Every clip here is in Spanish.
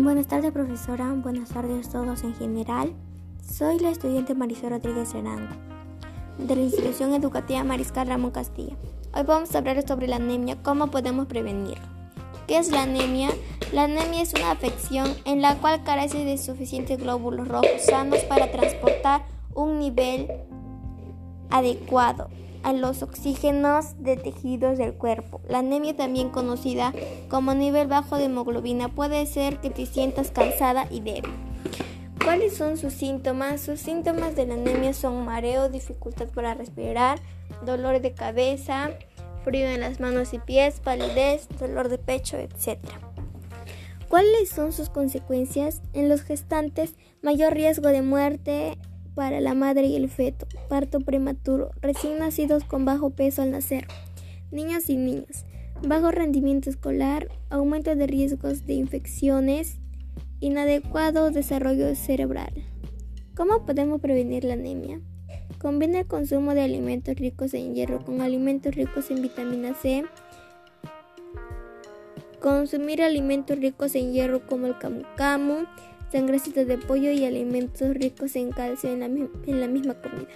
Buenas tardes profesora, buenas tardes todos en general. Soy la estudiante Marisol Rodríguez Serango de la institución educativa Mariscal Ramón Castilla. Hoy vamos a hablar sobre la anemia, cómo podemos prevenir. ¿Qué es la anemia? La anemia es una afección en la cual carece de suficientes glóbulos rojos sanos para transportar un nivel adecuado a los oxígenos de tejidos del cuerpo. La anemia, también conocida como nivel bajo de hemoglobina, puede ser que te sientas cansada y débil. ¿Cuáles son sus síntomas? Sus síntomas de la anemia son mareo, dificultad para respirar, dolor de cabeza, frío en las manos y pies, palidez, dolor de pecho, etc. ¿Cuáles son sus consecuencias? En los gestantes, mayor riesgo de muerte, para la madre y el feto, parto prematuro, recién nacidos con bajo peso al nacer, niños y niñas, bajo rendimiento escolar, aumento de riesgos de infecciones, inadecuado desarrollo cerebral. ¿Cómo podemos prevenir la anemia? Conviene el consumo de alimentos ricos en hierro con alimentos ricos en vitamina C. Consumir alimentos ricos en hierro como el camu camu, sangrecita de pollo y alimentos ricos en calcio en la, en la misma comida.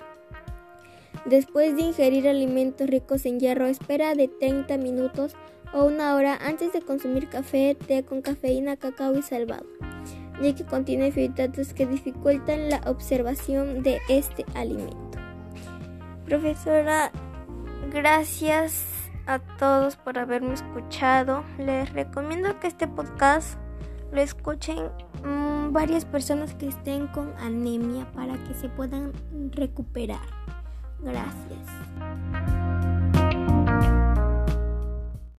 Después de ingerir alimentos ricos en hierro, espera de 30 minutos o una hora antes de consumir café, té con cafeína, cacao y salvado, ya que contiene filtratos que dificultan la observación de este alimento. Profesora, gracias a todos por haberme escuchado. Les recomiendo que este podcast lo escuchen mmm, varias personas que estén con anemia para que se puedan recuperar. Gracias.